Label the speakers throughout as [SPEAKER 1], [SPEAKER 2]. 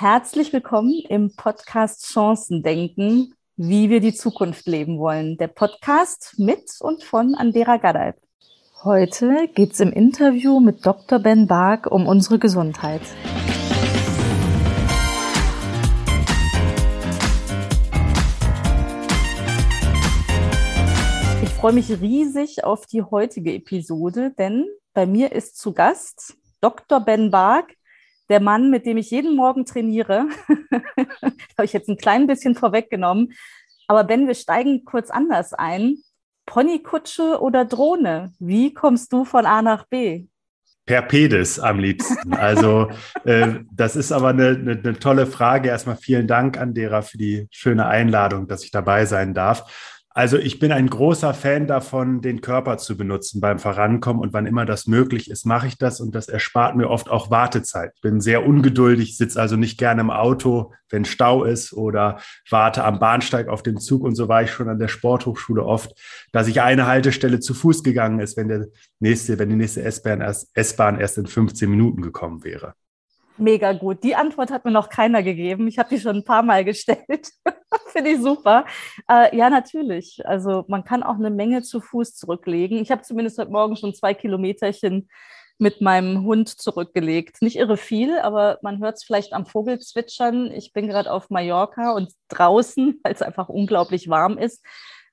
[SPEAKER 1] Herzlich willkommen im Podcast Chancen denken, wie wir die Zukunft leben wollen. Der Podcast mit und von Andera Gaddalp. Heute geht es im Interview mit Dr. Ben Bark um unsere Gesundheit. Ich freue mich riesig auf die heutige Episode, denn bei mir ist zu Gast Dr. Ben Bark, der Mann, mit dem ich jeden Morgen trainiere. habe ich jetzt ein klein bisschen vorweggenommen. Aber Ben, wir steigen kurz anders ein. Ponykutsche oder Drohne? Wie kommst du von A nach B?
[SPEAKER 2] Per Pedis am liebsten. Also äh, das ist aber eine, eine, eine tolle Frage. Erstmal vielen Dank an derer für die schöne Einladung, dass ich dabei sein darf. Also ich bin ein großer Fan davon, den Körper zu benutzen beim Vorankommen und wann immer das möglich ist, mache ich das und das erspart mir oft auch Wartezeit. Ich bin sehr ungeduldig, sitze also nicht gerne im Auto, wenn Stau ist oder warte am Bahnsteig auf dem Zug und so war ich schon an der Sporthochschule oft, dass ich eine Haltestelle zu Fuß gegangen ist, wenn der nächste, wenn die nächste S-Bahn erst, S-Bahn erst in 15 Minuten gekommen wäre.
[SPEAKER 1] Mega gut. Die Antwort hat mir noch keiner gegeben. Ich habe die schon ein paar Mal gestellt. Finde ich super. Äh, ja, natürlich. Also man kann auch eine Menge zu Fuß zurücklegen. Ich habe zumindest heute Morgen schon zwei Kilometerchen mit meinem Hund zurückgelegt. Nicht irre viel, aber man hört es vielleicht am Vogelzwitschern. Ich bin gerade auf Mallorca und draußen, weil es einfach unglaublich warm ist.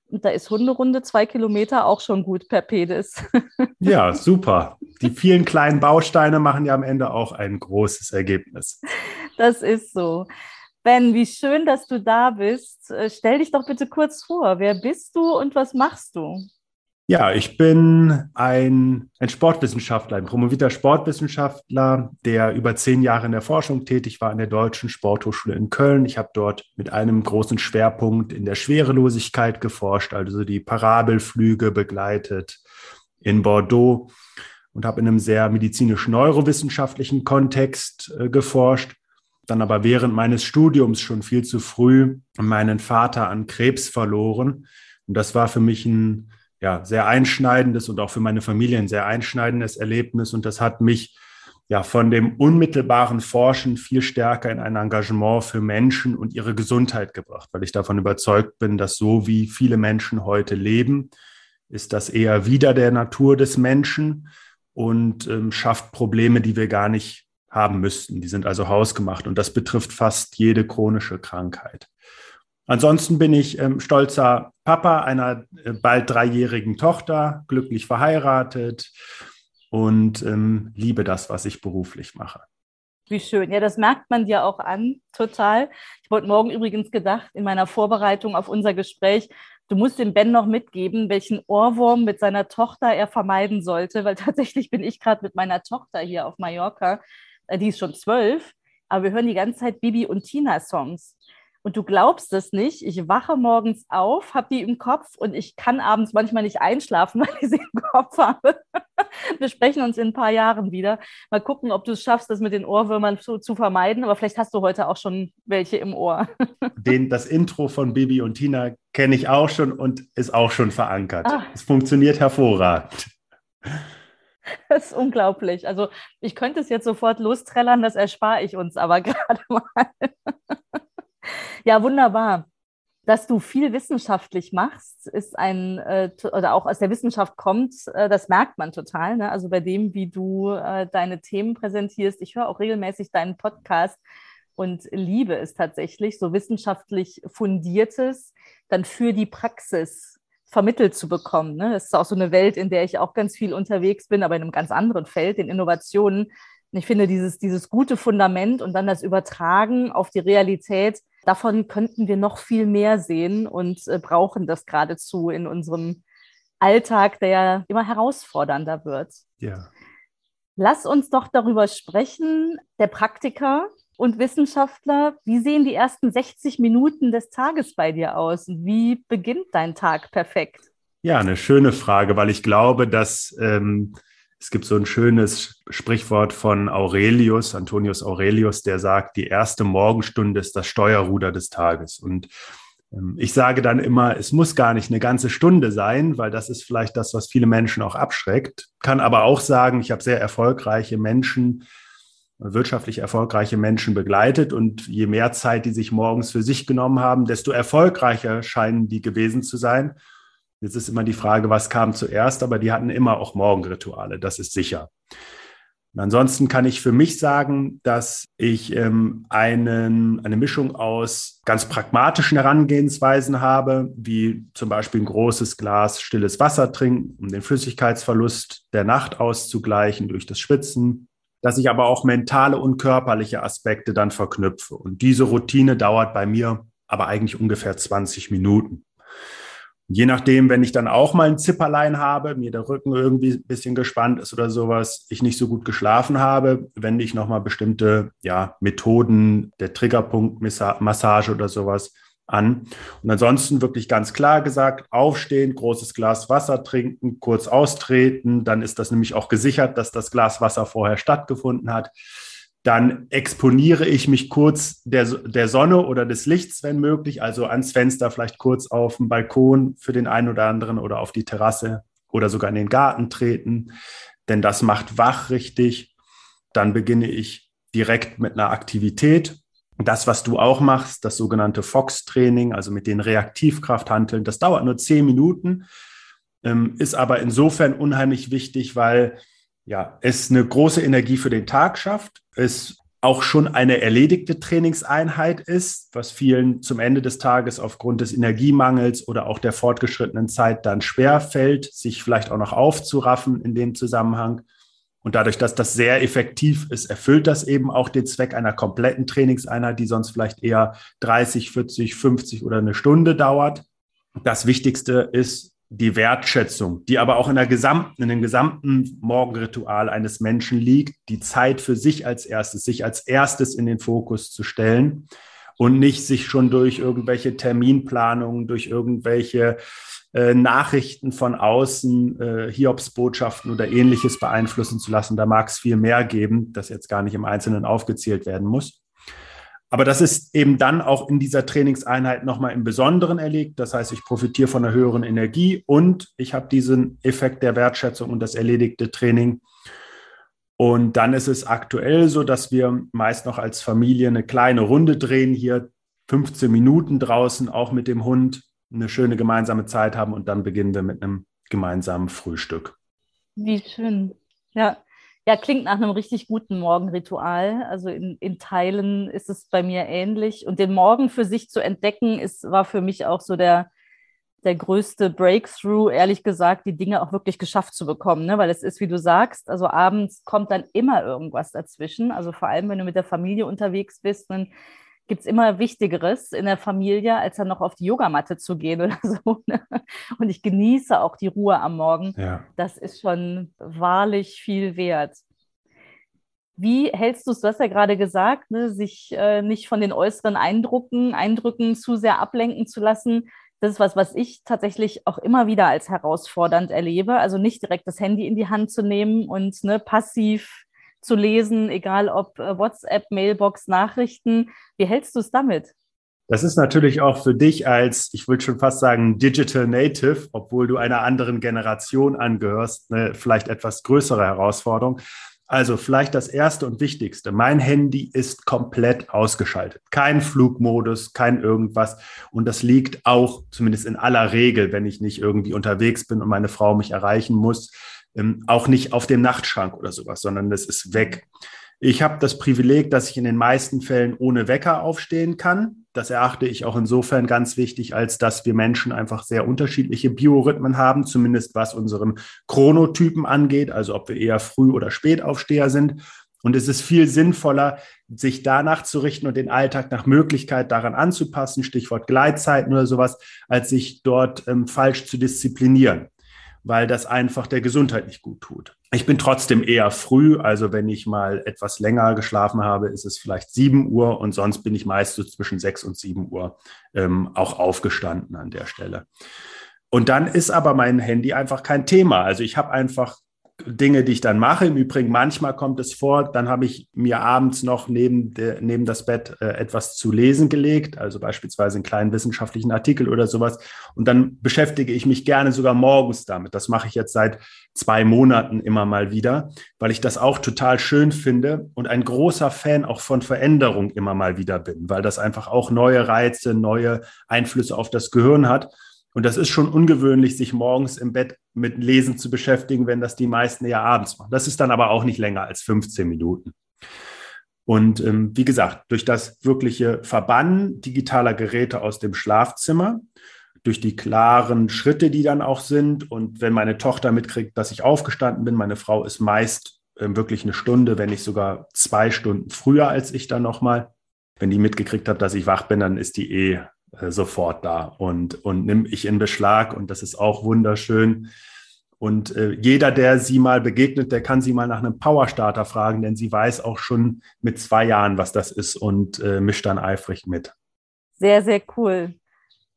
[SPEAKER 1] Und da ist Hunderunde zwei Kilometer auch schon gut per Pedis.
[SPEAKER 2] Ja, super. Die vielen kleinen Bausteine machen ja am Ende auch ein großes Ergebnis.
[SPEAKER 1] Das ist so. Ben, wie schön, dass du da bist. Äh, stell dich doch bitte kurz vor. Wer bist du und was machst du?
[SPEAKER 2] Ja, ich bin ein, ein Sportwissenschaftler, ein promovierter Sportwissenschaftler, der über zehn Jahre in der Forschung tätig war an der Deutschen Sporthochschule in Köln. Ich habe dort mit einem großen Schwerpunkt in der Schwerelosigkeit geforscht, also die Parabelflüge begleitet in Bordeaux und habe in einem sehr medizinisch-neurowissenschaftlichen Kontext äh, geforscht. Dann aber während meines Studiums schon viel zu früh meinen Vater an Krebs verloren. Und das war für mich ein ja, sehr einschneidendes und auch für meine Familie ein sehr einschneidendes Erlebnis. Und das hat mich ja von dem unmittelbaren Forschen viel stärker in ein Engagement für Menschen und ihre Gesundheit gebracht, weil ich davon überzeugt bin, dass so wie viele Menschen heute leben, ist das eher wieder der Natur des Menschen und ähm, schafft Probleme, die wir gar nicht haben müssten. Die sind also hausgemacht und das betrifft fast jede chronische Krankheit. Ansonsten bin ich ähm, stolzer Papa einer äh, bald dreijährigen Tochter, glücklich verheiratet und ähm, liebe das, was ich beruflich mache.
[SPEAKER 1] Wie schön. Ja, das merkt man dir auch an, total. Ich wollte morgen übrigens gedacht, in meiner Vorbereitung auf unser Gespräch, du musst dem Ben noch mitgeben, welchen Ohrwurm mit seiner Tochter er vermeiden sollte, weil tatsächlich bin ich gerade mit meiner Tochter hier auf Mallorca, äh, die ist schon zwölf, aber wir hören die ganze Zeit Bibi und Tina Songs. Und du glaubst es nicht, ich wache morgens auf, habe die im Kopf und ich kann abends manchmal nicht einschlafen, weil ich sie im Kopf habe. Wir sprechen uns in ein paar Jahren wieder. Mal gucken, ob du es schaffst, das mit den Ohrwürmern zu, zu vermeiden. Aber vielleicht hast du heute auch schon welche im Ohr.
[SPEAKER 2] Den, das Intro von Bibi und Tina kenne ich auch schon und ist auch schon verankert. Ah. Es funktioniert hervorragend.
[SPEAKER 1] Das ist unglaublich. Also ich könnte es jetzt sofort lostrellern, das erspare ich uns aber gerade mal. Ja, wunderbar. Dass du viel wissenschaftlich machst, ist ein, äh, oder auch aus der Wissenschaft kommt, äh, das merkt man total. Ne? Also bei dem, wie du äh, deine Themen präsentierst. Ich höre auch regelmäßig deinen Podcast und liebe es tatsächlich, so wissenschaftlich fundiertes dann für die Praxis vermittelt zu bekommen. Ne? Das ist auch so eine Welt, in der ich auch ganz viel unterwegs bin, aber in einem ganz anderen Feld, in Innovationen. Und ich finde, dieses, dieses gute Fundament und dann das Übertragen auf die Realität, davon könnten wir noch viel mehr sehen und äh, brauchen das geradezu in unserem Alltag, der ja immer herausfordernder wird.
[SPEAKER 2] Ja.
[SPEAKER 1] Lass uns doch darüber sprechen, der Praktiker und Wissenschaftler, wie sehen die ersten 60 Minuten des Tages bei dir aus? Wie beginnt dein Tag perfekt?
[SPEAKER 2] Ja, eine schöne Frage, weil ich glaube, dass ähm, es gibt so ein schönes Sprichwort von Aurelius, Antonius Aurelius, der sagt, die erste Morgenstunde ist das Steuerruder des Tages. Und ähm, ich sage dann immer, es muss gar nicht eine ganze Stunde sein, weil das ist vielleicht das, was viele Menschen auch abschreckt. Kann aber auch sagen, ich habe sehr erfolgreiche Menschen wirtschaftlich erfolgreiche Menschen begleitet und je mehr Zeit die sich morgens für sich genommen haben, desto erfolgreicher scheinen die gewesen zu sein. Jetzt ist immer die Frage, was kam zuerst, aber die hatten immer auch Morgenrituale, das ist sicher. Und ansonsten kann ich für mich sagen, dass ich ähm, einen, eine Mischung aus ganz pragmatischen Herangehensweisen habe, wie zum Beispiel ein großes Glas stilles Wasser trinken, um den Flüssigkeitsverlust der Nacht auszugleichen durch das Schwitzen, dass ich aber auch mentale und körperliche Aspekte dann verknüpfe. Und diese Routine dauert bei mir aber eigentlich ungefähr 20 Minuten. Je nachdem, wenn ich dann auch mal ein Zipperlein habe, mir der Rücken irgendwie ein bisschen gespannt ist oder sowas, ich nicht so gut geschlafen habe, wende ich nochmal bestimmte ja, Methoden der Triggerpunktmassage oder sowas an. Und ansonsten wirklich ganz klar gesagt, aufstehen, großes Glas Wasser trinken, kurz austreten, dann ist das nämlich auch gesichert, dass das Glas Wasser vorher stattgefunden hat dann exponiere ich mich kurz der, der Sonne oder des Lichts, wenn möglich, also ans Fenster, vielleicht kurz auf dem Balkon für den einen oder anderen oder auf die Terrasse oder sogar in den Garten treten, denn das macht wach richtig. Dann beginne ich direkt mit einer Aktivität. Das, was du auch machst, das sogenannte Fox-Training, also mit den Reaktivkrafthanteln, das dauert nur zehn Minuten, ähm, ist aber insofern unheimlich wichtig, weil ja, es eine große Energie für den Tag schafft, es auch schon eine erledigte Trainingseinheit ist, was vielen zum Ende des Tages aufgrund des Energiemangels oder auch der fortgeschrittenen Zeit dann schwer fällt, sich vielleicht auch noch aufzuraffen in dem Zusammenhang. Und dadurch, dass das sehr effektiv ist, erfüllt das eben auch den Zweck einer kompletten Trainingseinheit, die sonst vielleicht eher 30, 40, 50 oder eine Stunde dauert. Das Wichtigste ist, die Wertschätzung, die aber auch in, der gesamten, in dem gesamten Morgenritual eines Menschen liegt, die Zeit für sich als erstes, sich als erstes in den Fokus zu stellen und nicht sich schon durch irgendwelche Terminplanungen, durch irgendwelche äh, Nachrichten von außen, äh, Hiobsbotschaften oder ähnliches beeinflussen zu lassen. Da mag es viel mehr geben, das jetzt gar nicht im Einzelnen aufgezählt werden muss. Aber das ist eben dann auch in dieser Trainingseinheit nochmal im Besonderen erlegt. Das heißt, ich profitiere von einer höheren Energie und ich habe diesen Effekt der Wertschätzung und das erledigte Training. Und dann ist es aktuell so, dass wir meist noch als Familie eine kleine Runde drehen, hier 15 Minuten draußen, auch mit dem Hund, eine schöne gemeinsame Zeit haben und dann beginnen wir mit einem gemeinsamen Frühstück.
[SPEAKER 1] Wie schön. Ja, ja, klingt nach einem richtig guten Morgenritual. Also in, in Teilen ist es bei mir ähnlich. Und den Morgen für sich zu entdecken, ist, war für mich auch so der, der größte Breakthrough, ehrlich gesagt, die Dinge auch wirklich geschafft zu bekommen. Ne? Weil es ist, wie du sagst, also abends kommt dann immer irgendwas dazwischen. Also vor allem, wenn du mit der Familie unterwegs bist, dann gibt es immer Wichtigeres in der Familie, als dann noch auf die Yogamatte zu gehen oder so. Ne? Und ich genieße auch die Ruhe am Morgen. Ja. Das ist schon wahrlich viel wert. Wie hältst du es, du hast ja gerade gesagt, ne, sich äh, nicht von den äußeren Eindrücken, Eindrücken zu sehr ablenken zu lassen. Das ist was, was ich tatsächlich auch immer wieder als herausfordernd erlebe. Also nicht direkt das Handy in die Hand zu nehmen und ne, passiv zu lesen, egal ob äh, WhatsApp, Mailbox, Nachrichten. Wie hältst du es damit?
[SPEAKER 2] Das ist natürlich auch für dich als, ich würde schon fast sagen, Digital Native, obwohl du einer anderen Generation angehörst, eine vielleicht etwas größere Herausforderung. Also vielleicht das Erste und Wichtigste. Mein Handy ist komplett ausgeschaltet. Kein Flugmodus, kein irgendwas. Und das liegt auch, zumindest in aller Regel, wenn ich nicht irgendwie unterwegs bin und meine Frau mich erreichen muss, ähm, auch nicht auf dem Nachtschrank oder sowas, sondern das ist weg. Ich habe das Privileg, dass ich in den meisten Fällen ohne Wecker aufstehen kann. Das erachte ich auch insofern ganz wichtig, als dass wir Menschen einfach sehr unterschiedliche Biorhythmen haben, zumindest was unseren Chronotypen angeht, also ob wir eher Früh- oder Spätaufsteher sind. Und es ist viel sinnvoller, sich danach zu richten und den Alltag nach Möglichkeit daran anzupassen, Stichwort Gleitzeiten oder sowas, als sich dort ähm, falsch zu disziplinieren weil das einfach der Gesundheit nicht gut tut. Ich bin trotzdem eher früh, also wenn ich mal etwas länger geschlafen habe, ist es vielleicht 7 Uhr und sonst bin ich meist so zwischen 6 und 7 Uhr ähm, auch aufgestanden an der Stelle. Und dann ist aber mein Handy einfach kein Thema. Also ich habe einfach Dinge, die ich dann mache. Im Übrigen, manchmal kommt es vor, dann habe ich mir abends noch neben, de, neben das Bett äh, etwas zu lesen gelegt, also beispielsweise einen kleinen wissenschaftlichen Artikel oder sowas. Und dann beschäftige ich mich gerne sogar morgens damit. Das mache ich jetzt seit zwei Monaten immer mal wieder, weil ich das auch total schön finde und ein großer Fan auch von Veränderung immer mal wieder bin, weil das einfach auch neue Reize, neue Einflüsse auf das Gehirn hat. Und das ist schon ungewöhnlich, sich morgens im Bett mit Lesen zu beschäftigen, wenn das die meisten ja abends machen. Das ist dann aber auch nicht länger als 15 Minuten. Und ähm, wie gesagt, durch das wirkliche Verbannen digitaler Geräte aus dem Schlafzimmer, durch die klaren Schritte, die dann auch sind. Und wenn meine Tochter mitkriegt, dass ich aufgestanden bin, meine Frau ist meist äh, wirklich eine Stunde, wenn nicht sogar zwei Stunden früher als ich dann nochmal. Wenn die mitgekriegt hat, dass ich wach bin, dann ist die eh äh, sofort da und, und nimm ich in Beschlag und das ist auch wunderschön. Und äh, jeder, der sie mal begegnet, der kann sie mal nach einem Powerstarter fragen, denn sie weiß auch schon mit zwei Jahren, was das ist und äh, mischt dann eifrig mit.
[SPEAKER 1] Sehr, sehr cool.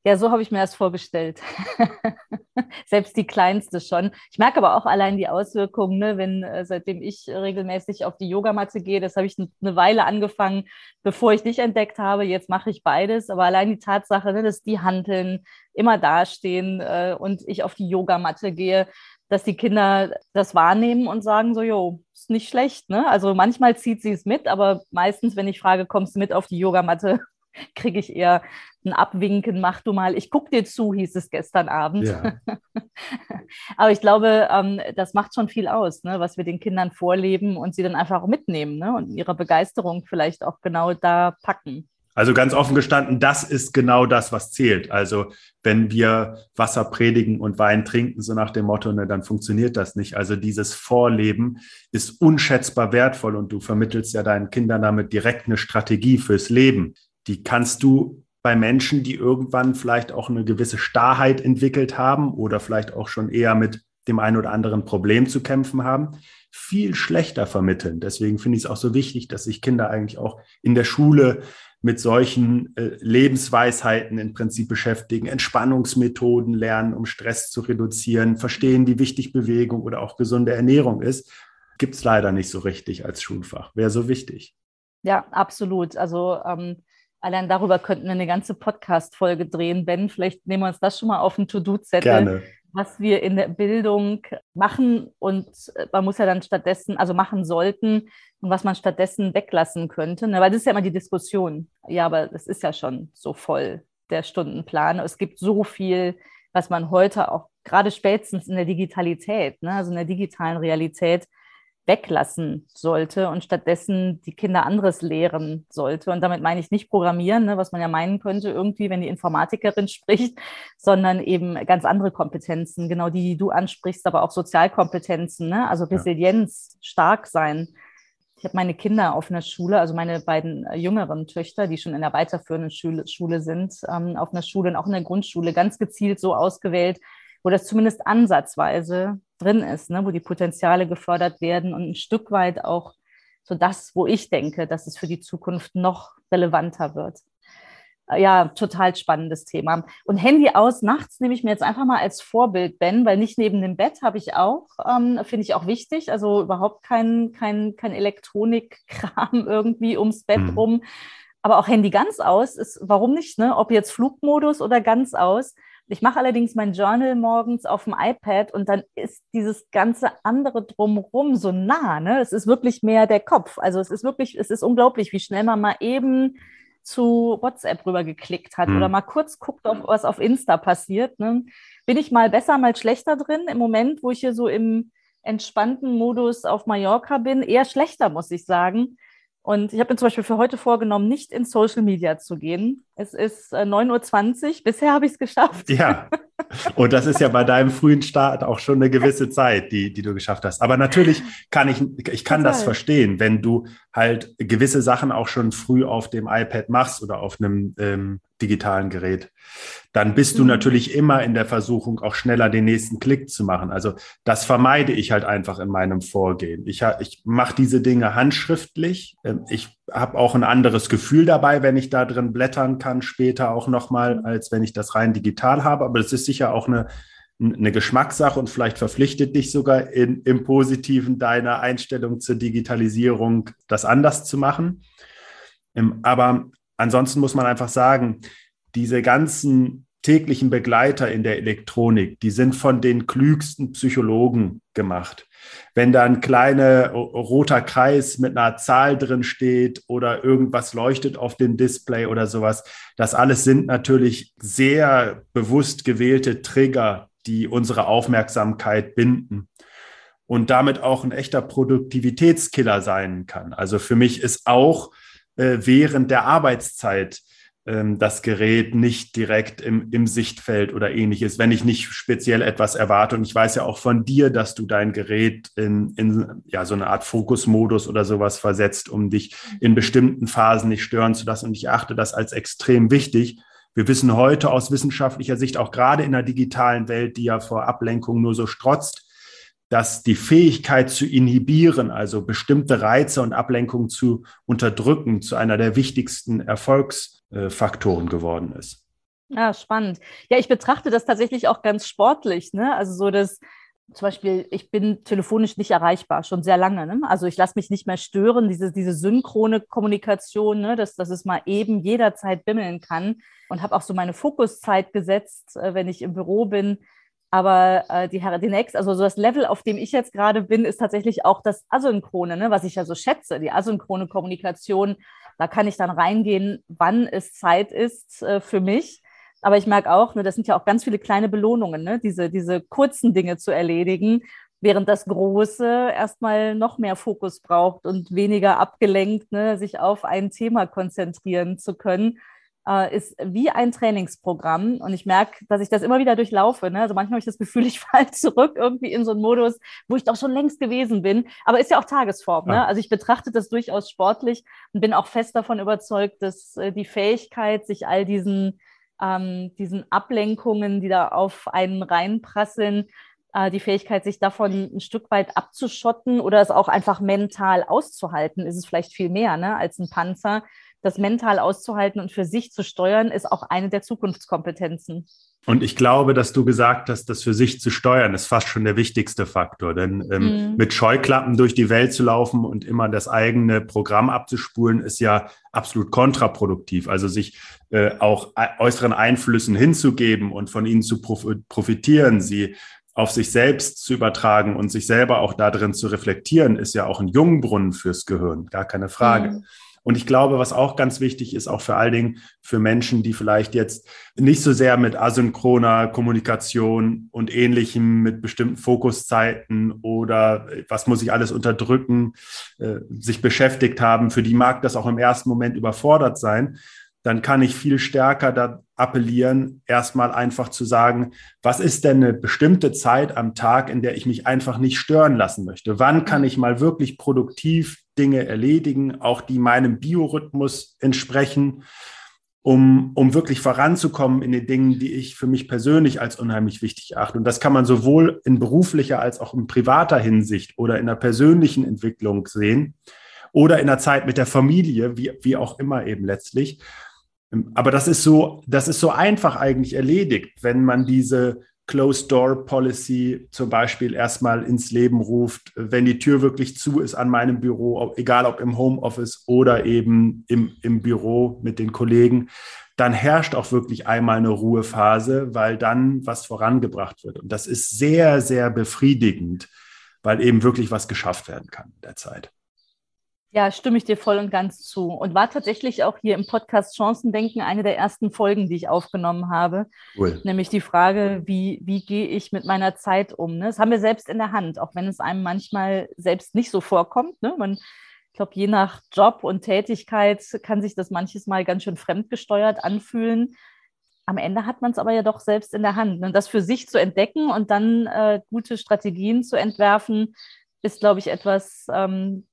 [SPEAKER 1] Ja, so habe ich mir das vorgestellt. Selbst die kleinste schon. Ich merke aber auch allein die Auswirkungen, ne, wenn äh, seitdem ich regelmäßig auf die Yogamatte gehe, das habe ich eine Weile angefangen, bevor ich dich entdeckt habe. Jetzt mache ich beides, aber allein die Tatsache, ne, dass die Handeln immer dastehen äh, und ich auf die Yogamatte gehe, dass die Kinder das wahrnehmen und sagen so, jo, ist nicht schlecht. Ne? Also manchmal zieht sie es mit, aber meistens, wenn ich frage, kommst du mit auf die Yogamatte, kriege ich eher ein Abwinken, mach du mal, ich gucke dir zu, hieß es gestern Abend. Ja. Aber ich glaube, ähm, das macht schon viel aus, ne, was wir den Kindern vorleben und sie dann einfach mitnehmen ne, und ihre Begeisterung vielleicht auch genau da packen.
[SPEAKER 2] Also ganz offen gestanden, das ist genau das, was zählt. Also wenn wir Wasser predigen und Wein trinken, so nach dem Motto, ne, dann funktioniert das nicht. Also dieses Vorleben ist unschätzbar wertvoll und du vermittelst ja deinen Kindern damit direkt eine Strategie fürs Leben die kannst du bei Menschen, die irgendwann vielleicht auch eine gewisse Starrheit entwickelt haben oder vielleicht auch schon eher mit dem einen oder anderen Problem zu kämpfen haben, viel schlechter vermitteln. Deswegen finde ich es auch so wichtig, dass sich Kinder eigentlich auch in der Schule mit solchen äh, Lebensweisheiten im Prinzip beschäftigen, Entspannungsmethoden lernen, um Stress zu reduzieren, verstehen, wie wichtig Bewegung oder auch gesunde Ernährung ist. Gibt es leider nicht so richtig als Schulfach. Wäre so wichtig.
[SPEAKER 1] Ja, absolut. Also ähm, Allein darüber könnten wir eine ganze Podcast-Folge drehen. Ben, vielleicht nehmen wir uns das schon mal auf den To-Do-Zettel, was wir in der Bildung machen und äh, man muss ja dann stattdessen, also machen sollten und was man stattdessen weglassen könnte. Ne? Weil das ist ja immer die Diskussion. Ja, aber es ist ja schon so voll, der Stundenplan. Es gibt so viel, was man heute auch gerade spätestens in der Digitalität, ne? also in der digitalen Realität, weglassen sollte und stattdessen die Kinder anderes lehren sollte. Und damit meine ich nicht Programmieren, ne, was man ja meinen könnte, irgendwie, wenn die Informatikerin spricht, sondern eben ganz andere Kompetenzen, genau die, die du ansprichst, aber auch Sozialkompetenzen, ne? also Resilienz, ja. stark sein. Ich habe meine Kinder auf einer Schule, also meine beiden äh, jüngeren Töchter, die schon in der weiterführenden Schule, Schule sind, ähm, auf einer Schule und auch in der Grundschule ganz gezielt so ausgewählt, wo das zumindest ansatzweise drin ist, ne, wo die Potenziale gefördert werden und ein Stück weit auch so das, wo ich denke, dass es für die Zukunft noch relevanter wird. Äh, ja, total spannendes Thema. Und Handy aus nachts nehme ich mir jetzt einfach mal als Vorbild, Ben, weil nicht neben dem Bett habe ich auch, ähm, finde ich auch wichtig. Also überhaupt kein, kein, kein Elektronikkram irgendwie ums Bett mhm. rum. Aber auch Handy ganz aus ist, warum nicht, ne? Ob jetzt Flugmodus oder ganz aus. Ich mache allerdings mein Journal morgens auf dem iPad und dann ist dieses ganze andere drumherum so nah. Ne? Es ist wirklich mehr der Kopf. Also es ist wirklich, es ist unglaublich, wie schnell man mal eben zu WhatsApp rübergeklickt hat hm. oder mal kurz guckt, ob was auf Insta passiert. Ne? Bin ich mal besser, mal schlechter drin im Moment, wo ich hier so im entspannten Modus auf Mallorca bin? Eher schlechter, muss ich sagen. Und ich habe mir zum Beispiel für heute vorgenommen, nicht in Social Media zu gehen. Es ist äh, 9.20 Uhr. Bisher habe ich es geschafft.
[SPEAKER 2] Ja. Und das ist ja bei deinem frühen Start auch schon eine gewisse Zeit, die, die du geschafft hast. Aber natürlich kann ich, ich kann Total. das verstehen, wenn du halt gewisse Sachen auch schon früh auf dem iPad machst oder auf einem ähm, digitalen Gerät, dann bist du mhm. natürlich immer in der Versuchung, auch schneller den nächsten Klick zu machen. Also das vermeide ich halt einfach in meinem Vorgehen. Ich, ich mache diese Dinge handschriftlich. Ähm, ich habe auch ein anderes Gefühl dabei, wenn ich da drin blättern kann, später auch nochmal, als wenn ich das rein digital habe. Aber es ist sicher auch eine eine Geschmackssache und vielleicht verpflichtet dich sogar in, im Positiven deiner Einstellung zur Digitalisierung, das anders zu machen. Ähm, aber ansonsten muss man einfach sagen, diese ganzen täglichen Begleiter in der Elektronik, die sind von den klügsten Psychologen gemacht. Wenn da ein kleiner roter Kreis mit einer Zahl drin steht oder irgendwas leuchtet auf dem Display oder sowas, das alles sind natürlich sehr bewusst gewählte Trigger, die unsere Aufmerksamkeit binden und damit auch ein echter Produktivitätskiller sein kann. Also für mich ist auch äh, während der Arbeitszeit das Gerät nicht direkt im, im Sichtfeld oder ähnliches, wenn ich nicht speziell etwas erwarte. Und ich weiß ja auch von dir, dass du dein Gerät in, in ja, so eine Art Fokusmodus oder sowas versetzt, um dich in bestimmten Phasen nicht stören zu lassen. Und ich achte das als extrem wichtig. Wir wissen heute aus wissenschaftlicher Sicht, auch gerade in der digitalen Welt, die ja vor Ablenkung nur so strotzt, dass die Fähigkeit zu inhibieren, also bestimmte Reize und Ablenkungen zu unterdrücken, zu einer der wichtigsten Erfolgsfaktoren geworden ist.
[SPEAKER 1] Ja, spannend. Ja, ich betrachte das tatsächlich auch ganz sportlich. Ne? Also so das, zum Beispiel, ich bin telefonisch nicht erreichbar, schon sehr lange. Ne? Also ich lasse mich nicht mehr stören, diese, diese synchrone Kommunikation, ne? dass, dass es mal eben jederzeit bimmeln kann. Und habe auch so meine Fokuszeit gesetzt, äh, wenn ich im Büro bin aber äh, die, die nächste, also so das Level, auf dem ich jetzt gerade bin, ist tatsächlich auch das Asynchrone, ne, was ich ja so schätze, die asynchrone Kommunikation. Da kann ich dann reingehen, wann es Zeit ist äh, für mich. Aber ich merke auch, ne, das sind ja auch ganz viele kleine Belohnungen, ne, diese, diese kurzen Dinge zu erledigen, während das Große erstmal noch mehr Fokus braucht und weniger abgelenkt, ne, sich auf ein Thema konzentrieren zu können äh, ist wie ein Trainingsprogramm. Und ich merke, dass ich das immer wieder durchlaufe. Ne? Also manchmal habe ich das Gefühl, ich falle zurück irgendwie in so einen Modus, wo ich doch schon längst gewesen bin. Aber ist ja auch Tagesform. Ne? Also ich betrachte das durchaus sportlich und bin auch fest davon überzeugt, dass äh, die Fähigkeit, sich all diesen, ähm, diesen Ablenkungen, die da auf einen reinprasseln, äh, die Fähigkeit, sich davon ein Stück weit abzuschotten oder es auch einfach mental auszuhalten, ist es vielleicht viel mehr ne, als ein Panzer, das mental auszuhalten und für sich zu steuern, ist auch eine der Zukunftskompetenzen.
[SPEAKER 2] Und ich glaube, dass du gesagt hast, das für sich zu steuern, ist fast schon der wichtigste Faktor. Denn ähm, mhm. mit Scheuklappen durch die Welt zu laufen und immer das eigene Programm abzuspulen, ist ja absolut kontraproduktiv. Also sich äh, auch äußeren Einflüssen hinzugeben und von ihnen zu profitieren, sie auf sich selbst zu übertragen und sich selber auch darin zu reflektieren, ist ja auch ein Jungbrunnen fürs Gehirn, gar keine Frage. Mhm. Und ich glaube, was auch ganz wichtig ist, auch vor allen Dingen für Menschen, die vielleicht jetzt nicht so sehr mit asynchroner Kommunikation und ähnlichem, mit bestimmten Fokuszeiten oder was muss ich alles unterdrücken, äh, sich beschäftigt haben, für die mag das auch im ersten Moment überfordert sein dann kann ich viel stärker da appellieren, erstmal einfach zu sagen, was ist denn eine bestimmte Zeit am Tag, in der ich mich einfach nicht stören lassen möchte? Wann kann ich mal wirklich produktiv Dinge erledigen, auch die meinem Biorhythmus entsprechen, um, um wirklich voranzukommen in den Dingen, die ich für mich persönlich als unheimlich wichtig achte. Und das kann man sowohl in beruflicher als auch in privater Hinsicht oder in der persönlichen Entwicklung sehen oder in der Zeit mit der Familie, wie, wie auch immer eben letztlich. Aber das ist so, das ist so einfach eigentlich erledigt, wenn man diese Closed Door Policy zum Beispiel erstmal ins Leben ruft, wenn die Tür wirklich zu ist an meinem Büro, egal ob im Homeoffice oder eben im, im Büro mit den Kollegen, dann herrscht auch wirklich einmal eine Ruhephase, weil dann was vorangebracht wird. Und das ist sehr, sehr befriedigend, weil eben wirklich was geschafft werden kann in der Zeit.
[SPEAKER 1] Ja, stimme ich dir voll und ganz zu. Und war tatsächlich auch hier im Podcast Chancendenken eine der ersten Folgen, die ich aufgenommen habe. Cool. Nämlich die Frage, wie, wie gehe ich mit meiner Zeit um? Ne? Das haben wir selbst in der Hand, auch wenn es einem manchmal selbst nicht so vorkommt. Ne? Man, ich glaube, je nach Job und Tätigkeit kann sich das manches Mal ganz schön fremdgesteuert anfühlen. Am Ende hat man es aber ja doch selbst in der Hand. Und ne? das für sich zu entdecken und dann äh, gute Strategien zu entwerfen, ist, glaube ich, etwas, ähm,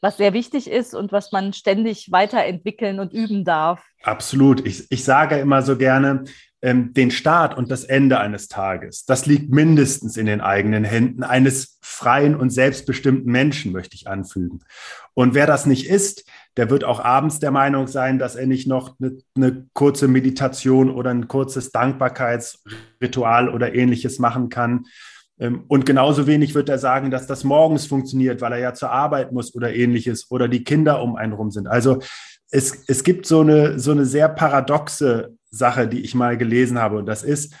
[SPEAKER 1] was sehr wichtig ist und was man ständig weiterentwickeln und üben darf.
[SPEAKER 2] Absolut. Ich, ich sage immer so gerne, ähm, den Start und das Ende eines Tages, das liegt mindestens in den eigenen Händen eines freien und selbstbestimmten Menschen, möchte ich anfügen. Und wer das nicht ist, der wird auch abends der Meinung sein, dass er nicht noch eine, eine kurze Meditation oder ein kurzes Dankbarkeitsritual oder ähnliches machen kann. Ähm, und genauso wenig wird er sagen, dass das morgens funktioniert, weil er ja zur Arbeit muss oder ähnliches oder die Kinder um einen rum sind. Also es, es gibt so eine, so eine sehr paradoxe Sache, die ich mal gelesen habe. Und das ist,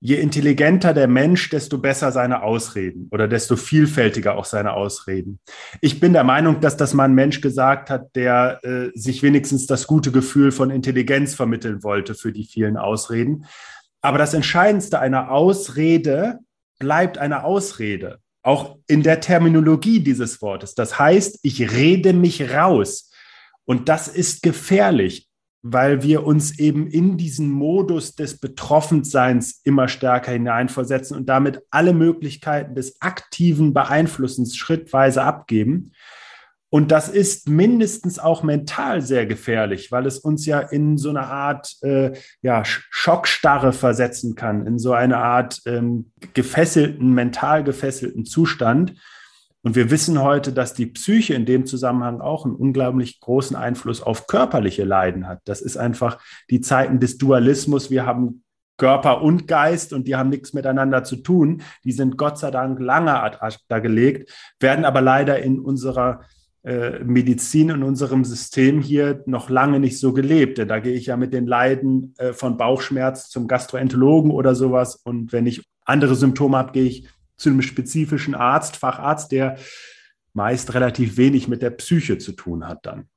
[SPEAKER 2] je intelligenter der Mensch, desto besser seine Ausreden oder desto vielfältiger auch seine Ausreden. Ich bin der Meinung, dass das mal ein Mensch gesagt hat, der äh, sich wenigstens das gute Gefühl von Intelligenz vermitteln wollte für die vielen Ausreden. Aber das Entscheidendste einer Ausrede bleibt eine Ausrede, auch in der Terminologie dieses Wortes. Das heißt, ich rede mich raus. Und das ist gefährlich, weil wir uns eben in diesen Modus des Betroffenseins immer stärker hineinversetzen und damit alle Möglichkeiten des aktiven Beeinflussens schrittweise abgeben. Und das ist mindestens auch mental sehr gefährlich, weil es uns ja in so eine Art äh, ja, Schockstarre versetzen kann, in so eine Art ähm, gefesselten, mental gefesselten Zustand. Und wir wissen heute, dass die Psyche in dem Zusammenhang auch einen unglaublich großen Einfluss auf körperliche Leiden hat. Das ist einfach die Zeiten des Dualismus. Wir haben Körper und Geist und die haben nichts miteinander zu tun. Die sind Gott sei Dank lange ad acta gelegt, werden aber leider in unserer Medizin in unserem System hier noch lange nicht so gelebt. Denn da gehe ich ja mit den Leiden äh, von Bauchschmerz zum Gastroenterologen oder sowas. Und wenn ich andere Symptome habe, gehe ich zu einem spezifischen Arzt, Facharzt, der meist relativ wenig mit der Psyche zu tun hat dann.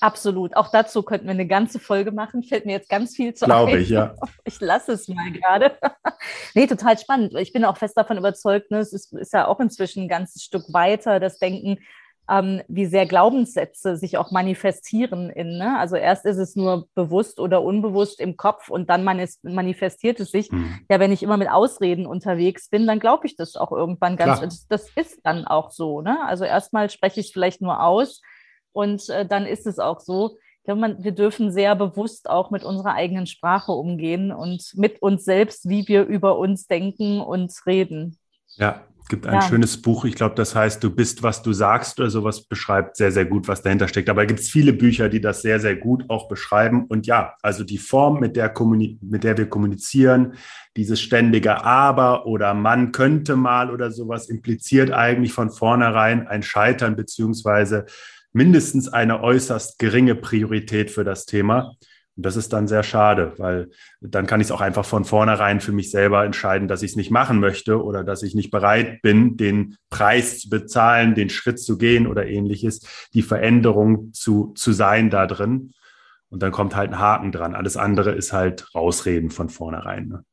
[SPEAKER 1] Absolut. Auch dazu könnten wir eine ganze Folge machen. Fällt mir jetzt ganz viel zu
[SPEAKER 2] Glaube ich, ja.
[SPEAKER 1] Ich lasse es mal gerade. nee, total spannend. Ich bin auch fest davon überzeugt, ne, es ist, ist ja auch inzwischen ein ganzes Stück weiter, das Denken, ähm, wie sehr Glaubenssätze sich auch manifestieren in. Ne? Also erst ist es nur bewusst oder unbewusst im Kopf und dann manifestiert es sich. Mhm. Ja, wenn ich immer mit Ausreden unterwegs bin, dann glaube ich das auch irgendwann ganz. Das, das, ist dann auch so. Ne? Also erstmal spreche ich es vielleicht nur aus und äh, dann ist es auch so. Ich glaube, man, wir dürfen sehr bewusst auch mit unserer eigenen Sprache umgehen und mit uns selbst, wie wir über uns denken und reden.
[SPEAKER 2] Ja, gibt ein ja. schönes Buch, ich glaube, das heißt, du bist, was du sagst oder sowas, beschreibt sehr, sehr gut, was dahinter steckt. Aber gibt es viele Bücher, die das sehr, sehr gut auch beschreiben. Und ja, also die Form, mit der, mit der wir kommunizieren, dieses ständige Aber oder man könnte mal oder sowas, impliziert eigentlich von vornherein ein Scheitern beziehungsweise mindestens eine äußerst geringe Priorität für das Thema. Und das ist dann sehr schade, weil dann kann ich es auch einfach von vornherein für mich selber entscheiden, dass ich es nicht machen möchte oder dass ich nicht bereit bin, den Preis zu bezahlen, den Schritt zu gehen oder ähnliches, die Veränderung zu, zu sein da drin. Und dann kommt halt ein Haken dran. Alles andere ist halt Rausreden von vornherein. Ne?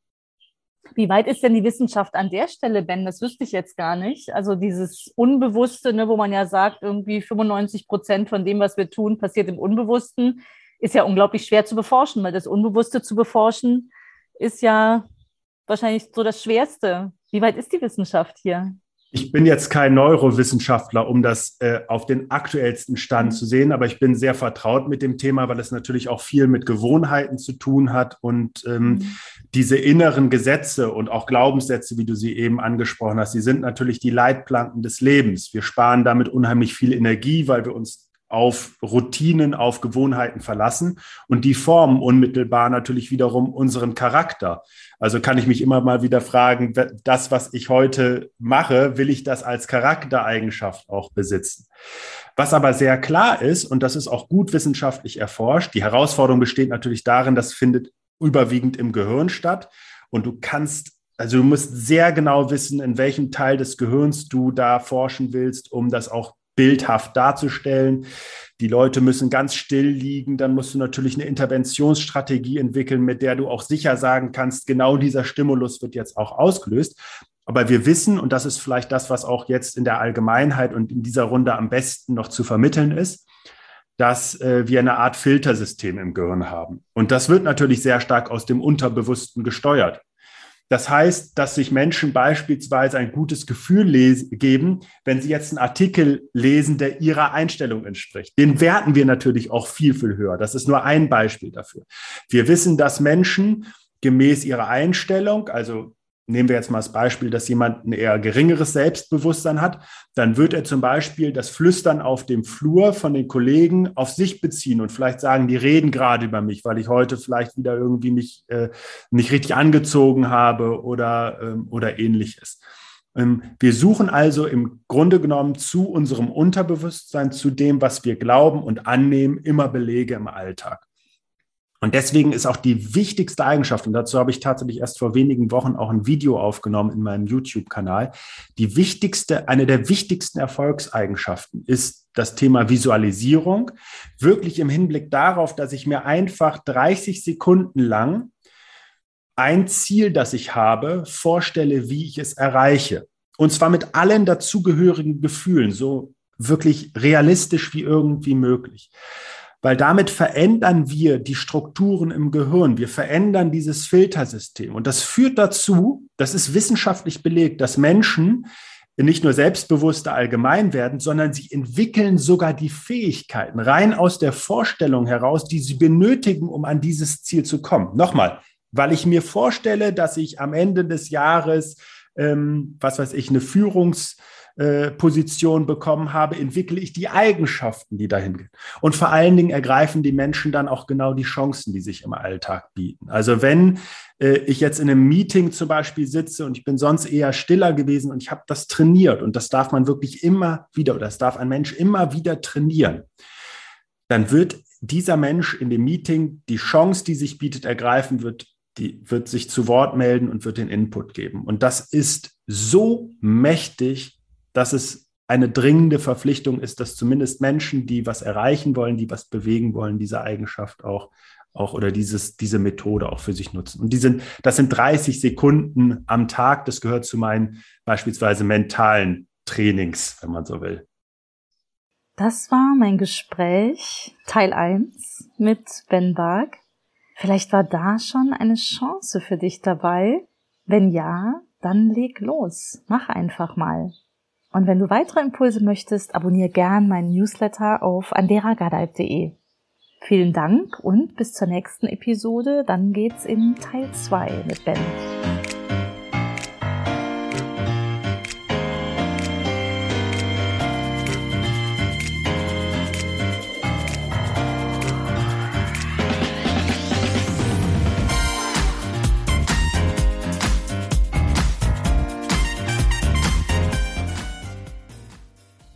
[SPEAKER 1] Wie weit ist denn die Wissenschaft an der Stelle, Ben? Das wüsste ich jetzt gar nicht. Also dieses Unbewusste, ne, wo man ja sagt, irgendwie 95 Prozent von dem, was wir tun, passiert im Unbewussten ist ja unglaublich schwer zu beforschen, weil das Unbewusste zu beforschen ist ja wahrscheinlich so das Schwerste. Wie weit ist die Wissenschaft hier?
[SPEAKER 2] Ich bin jetzt kein Neurowissenschaftler, um das äh, auf den aktuellsten Stand zu sehen, aber ich bin sehr vertraut mit dem Thema, weil es natürlich auch viel mit Gewohnheiten zu tun hat und ähm, mhm. diese inneren Gesetze und auch Glaubenssätze, wie du sie eben angesprochen hast, die sind natürlich die Leitplanken des Lebens. Wir sparen damit unheimlich viel Energie, weil wir uns auf Routinen, auf Gewohnheiten verlassen und die formen unmittelbar natürlich wiederum unseren Charakter. Also kann ich mich immer mal wieder fragen, das, was ich heute mache, will ich das als Charaktereigenschaft auch besitzen? Was aber sehr klar ist, und das ist auch gut wissenschaftlich erforscht, die Herausforderung besteht natürlich darin, das findet überwiegend im Gehirn statt und du kannst also du musst sehr genau wissen, in welchem Teil des Gehirns du da forschen willst, um das auch bildhaft darzustellen. Die Leute müssen ganz still liegen. Dann musst du natürlich eine Interventionsstrategie entwickeln, mit der du auch sicher sagen kannst, genau dieser Stimulus wird jetzt auch ausgelöst. Aber wir wissen, und das ist vielleicht das, was auch jetzt in der Allgemeinheit und in dieser Runde am besten noch zu vermitteln ist, dass äh, wir eine Art Filtersystem im Gehirn haben. Und das wird natürlich sehr stark aus dem Unterbewussten gesteuert. Das heißt, dass sich Menschen beispielsweise ein gutes Gefühl geben, wenn sie jetzt einen Artikel lesen, der ihrer Einstellung entspricht. Den werten wir natürlich auch viel, viel höher. Das ist nur ein Beispiel dafür. Wir wissen, dass Menschen gemäß ihrer Einstellung, also nehmen wir jetzt mal das Beispiel, dass jemand ein eher geringeres Selbstbewusstsein hat, dann wird er zum Beispiel das Flüstern auf dem Flur von den Kollegen auf sich beziehen und vielleicht sagen, die reden gerade über mich, weil ich heute vielleicht wieder irgendwie mich äh, nicht richtig angezogen habe oder, ähm, oder ähnliches. Ähm, wir suchen also im Grunde genommen zu unserem Unterbewusstsein, zu dem, was wir glauben und annehmen, immer Belege im Alltag. Und deswegen ist auch die wichtigste Eigenschaft, und dazu habe ich tatsächlich erst vor wenigen Wochen auch ein Video aufgenommen in meinem YouTube-Kanal, die wichtigste, eine der wichtigsten Erfolgseigenschaften ist das Thema Visualisierung, wirklich im Hinblick darauf, dass ich mir einfach 30 Sekunden lang ein Ziel, das ich habe, vorstelle, wie ich es erreiche. Und zwar mit allen dazugehörigen Gefühlen, so wirklich realistisch wie irgendwie möglich weil damit verändern wir die Strukturen im Gehirn. Wir verändern dieses Filtersystem. Und das führt dazu, das ist wissenschaftlich belegt, dass Menschen nicht nur selbstbewusster allgemein werden, sondern sie entwickeln sogar die Fähigkeiten rein aus der Vorstellung heraus, die sie benötigen, um an dieses Ziel zu kommen. Nochmal, weil ich mir vorstelle, dass ich am Ende des Jahres, ähm, was weiß ich, eine Führungs- äh, Position bekommen habe, entwickle ich die Eigenschaften, die dahin gehen. Und vor allen Dingen ergreifen die Menschen dann auch genau die Chancen, die sich im Alltag bieten. Also wenn äh, ich jetzt in einem Meeting zum Beispiel sitze und ich bin sonst eher stiller gewesen und ich habe das trainiert und das darf man wirklich immer wieder oder das darf ein Mensch immer wieder trainieren, dann wird dieser Mensch in dem Meeting die Chance, die sich bietet, ergreifen wird, die wird sich zu Wort melden und wird den Input geben. Und das ist so mächtig, dass es eine dringende Verpflichtung ist, dass zumindest Menschen, die was erreichen wollen, die was bewegen wollen, diese Eigenschaft auch, auch oder dieses, diese Methode auch für sich nutzen. Und die sind, das sind 30 Sekunden am Tag. Das gehört zu meinen beispielsweise mentalen Trainings, wenn man so will.
[SPEAKER 1] Das war mein Gespräch, Teil 1 mit Ben Bark. Vielleicht war da schon eine Chance für dich dabei. Wenn ja, dann leg los. Mach einfach mal. Und wenn du weitere Impulse möchtest, abonniere gern meinen Newsletter auf anderagadaib.de. Vielen Dank und bis zur nächsten Episode. Dann geht's in Teil 2 mit Ben.